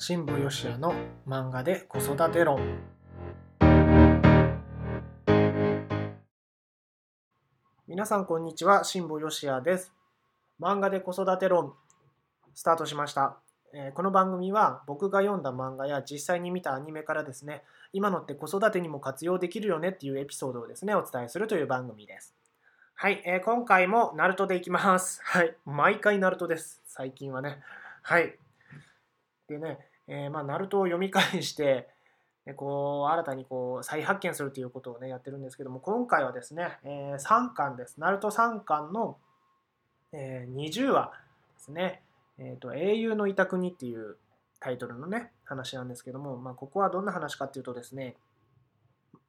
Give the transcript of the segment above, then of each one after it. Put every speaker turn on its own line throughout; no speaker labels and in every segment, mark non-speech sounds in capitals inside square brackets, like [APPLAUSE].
新部よしやの漫画で子育て論。皆さんこんにちは新部よしやです。漫画で子育て論スタートしました、えこの番組は僕が読んだ漫画や実際に見たアニメからですね今のって子育てにも活用できるよねっていうエピソードをですねお伝えするという番組です。はい、えー今回もナルトでいきます。はい毎回ナルトです。最近はね。はい。でね、えーまあ、ナルトを読み返して、でこう新たにこう再発見するということをねやってるんですけども今回はですね、え3巻です。ナルト3巻の、えー20話ですね、えーと「英雄のいた国」っていうタイトルのね話なんですけども、まあ、ここはどんな話かっていうとですね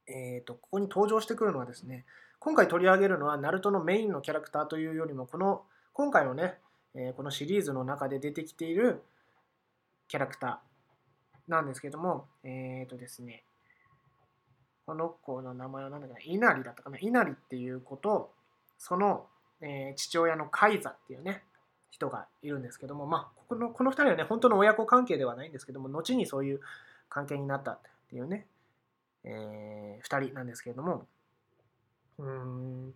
えー、とここに登場してくるのはですね今回取り上げるのはナルトのメインのキャラクターというよりもこの今回のね、えーこのシリーズの中で出てきているキャラクターなんですけども、えっ、とですね、この子の名前は何だかな、稲荷だったかな、稲荷っていう子と、その、えー父親のカイザっていうね、人がいるんですけども、まあ、このこの2人はね、本当の親子関係ではないんですけども、後にそういう関係になったっていうね、え2人なんですけれども、うーん、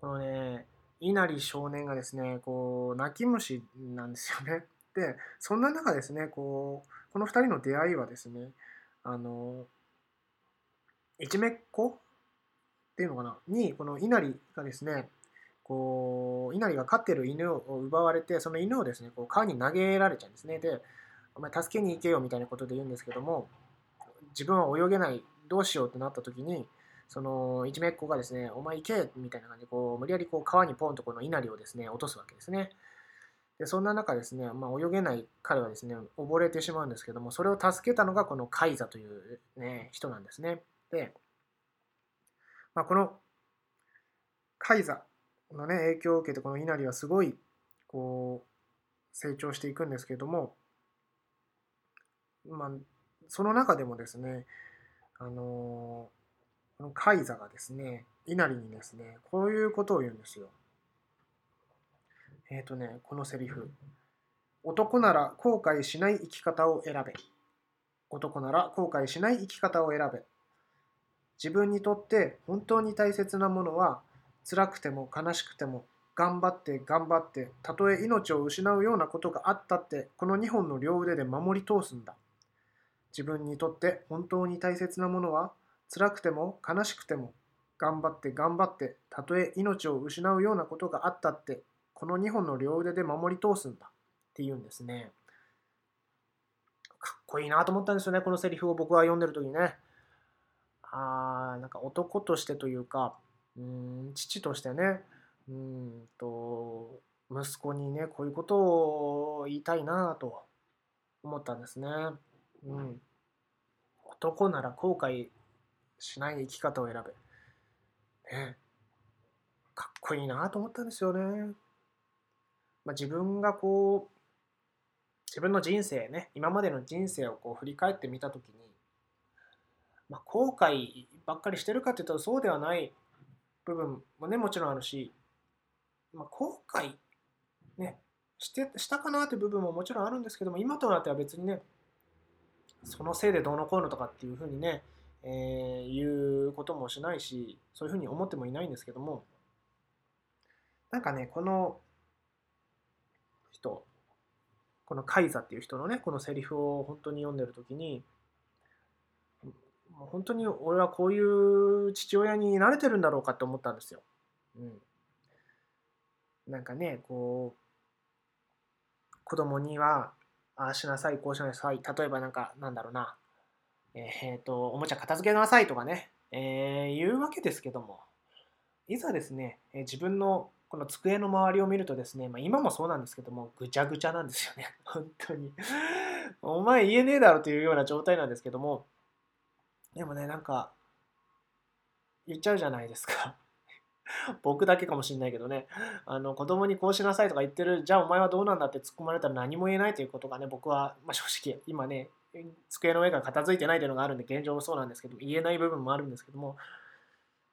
このね、稲荷少年がですね、こう、泣き虫なんですよね。で、そんな中ですね、こう、この2人の出会いはですね、あの、いじめっ子っていうのかな？に、この稲荷がですね、こう、稲荷が飼ってる犬を奪われて、その犬をですね、こう川に投げられちゃうんですね。で、お前助けに行けよみたいなことで言うんですけども、自分は泳げない、どうしようってなった時に、そのいじめっ子がですね、お前行けみたいな感じで、こう無理やりこう川にポンとこの稲荷をですね、落とすわけですね。でそんな中ですね、まあ、泳げない彼はですね、溺れてしまうんですけども、それを助けたのがこのカイザという、ね、人なんですね。で、まあ、このカイザのね、影響を受けて、この稲荷はすごい、こう、成長していくんですけども、まあ、その中でもですね、あのこのカイザがですね、稲荷にですね、こういうことを言うんですよ。えっ、とね、このセリフ。男なら後悔しない生き方を選べ。男なら後悔しない生き方を選べ。自分にとって本当に大切なものは、辛くても悲しくても、頑張って頑張って、たとえ命を失うようなことがあったって、この2本の両腕で守り通すんだ。自分にとって本当に大切なものは、辛くても悲しくても、頑張って頑張って、たとえ命を失うようなことがあったって、この2本の両腕で守り通すんだっていうんですね。かっこいいなと思ったんですよね、このセリフを僕は読んでる時にね。あー、なんか男としてというか、うーん、父としてね、うーんと、息子にね、こういうことを言いたいなと思ったんですね。うん。男なら後悔しない生き方を選べ。ね。かっこいいなと思ったんですよね。まあ、自分がこう自分の人生ね今までの人生をこう振り返ってみた時に、まあ、後悔ばっかりしてるかっていうとそうではない部分もねもちろんあるし、まあ、後悔ねしてしたかなっていう部分ももちろんあるんですけども今となっては別にねそのせいでどうのこうのとかっていうふうにね、えー言うこともしないしそういうふうに思ってもいないんですけどもなんかねこの人。このカイザっていう人のねこのセリフを本当に読んでる時にもう本当に俺はこういう父親になれてるんだろうかって思ったんですよ。うん、なんかねこう子供にはああしなさいこうしなさい例えばなんかなんだろうな。えっ、とおもちゃ片付けなさいとかね、えー言うわけですけども。いざですね、自分のこの机の周りを見るとですね、まあ、今もそうなんですけども、ぐちゃぐちゃなんですよね。[LAUGHS] 本当に。お前言えねえだろというような状態なんですけども、でもね、なんか、言っちゃうじゃないですか。[LAUGHS] 僕だけかもしれないけどね、あの子供にこうしなさいとか言ってる、じゃあお前はどうなんだって突っ込まれたら何も言えないということがね、僕は、まあ、正直、今ね、机の上が片付いてないというのがあるんで、現状もそうなんですけど、言えない部分もあるんですけども、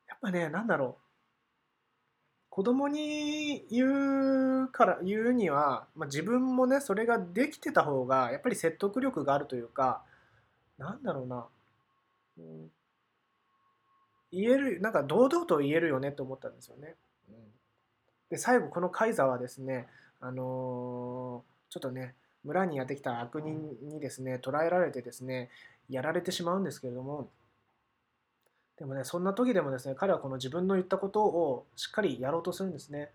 やっぱね、なんだろう。子供に言うから言うには、まあ、自分もねそれができてた方がやっぱり説得力があるというかなんだろうな、うん、言えるなんか堂々と言えるよねと思ったんですよね。うん、で最後このカイザーはですね、あのー、ちょっとね村にやってきた悪人にですね捕らえられてですねやられてしまうんですけれどもでもね、そんな時でもですね、彼はこの自分の言ったことをしっかりやろうとするんですね。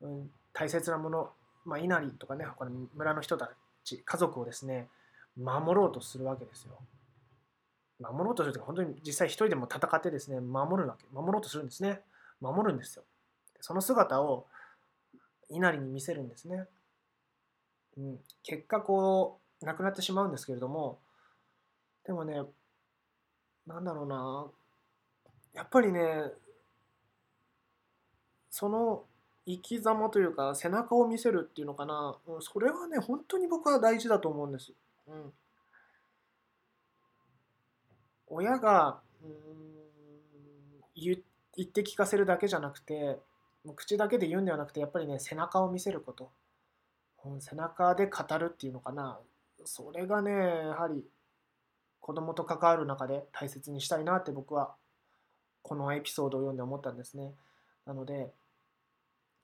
うん、大切なもの、まあ、稲荷とかね、他の村の人たち、家族をですね、守ろうとするわけですよ。守ろうとするというか本当に実際一人でも戦ってですね、守るわけ、守ろうとするんですね。守るんですよ。その姿を稲荷に見せるんですね。うん、結果こう、亡くなってしまうんですけれども、でもね、なんだろうな、やっぱりねその生き様というか背中を見せるっていうのかな、うん、それはね本当に僕は大事だと思うんです。うん、親がうん言って聞かせるだけじゃなくて口だけで言うんではなくてやっぱりね背中を見せること、うん、背中で語るっていうのかな。それがねやはり子供と関わる中で大切にしたいなって僕はこのエピソードを読んで思ったんですね。なので、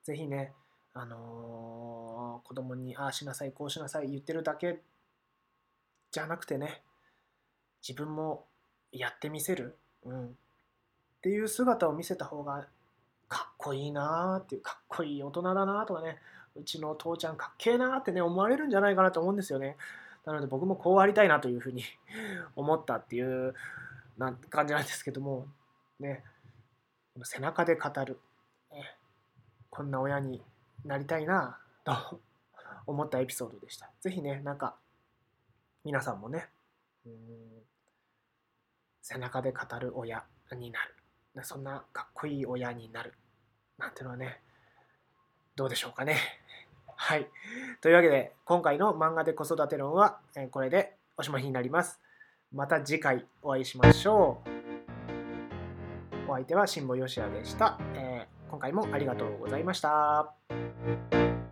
ぜひね、あのー、子供にああしなさい、こうしなさい言ってるだけじゃなくてね、自分もやってみせる、うん、っていう姿を見せた方がかっこいいなーっていう、かっこいい大人だなとかね、うちの父ちゃんかっけえなーってね、思われるんじゃないかなと思うんですよね。なので僕もこうありたいなというふうに思ったっていうな感じなんですけども、ね、背中で語る、ね、こんな親になりたいなと [LAUGHS] 思ったエピソードでした。ぜひね、なんか、皆さんもね、うん背中で語る親になる。そんなかっこいい親になる。なんてのはね、どうでしょうかね。[LAUGHS] はい。というわけで、今回の漫画で子育て論はえこれでおしまいになります。また次回お会いしましょう。お相手は辛坊よしやでした、えー、今回もありがとうございました。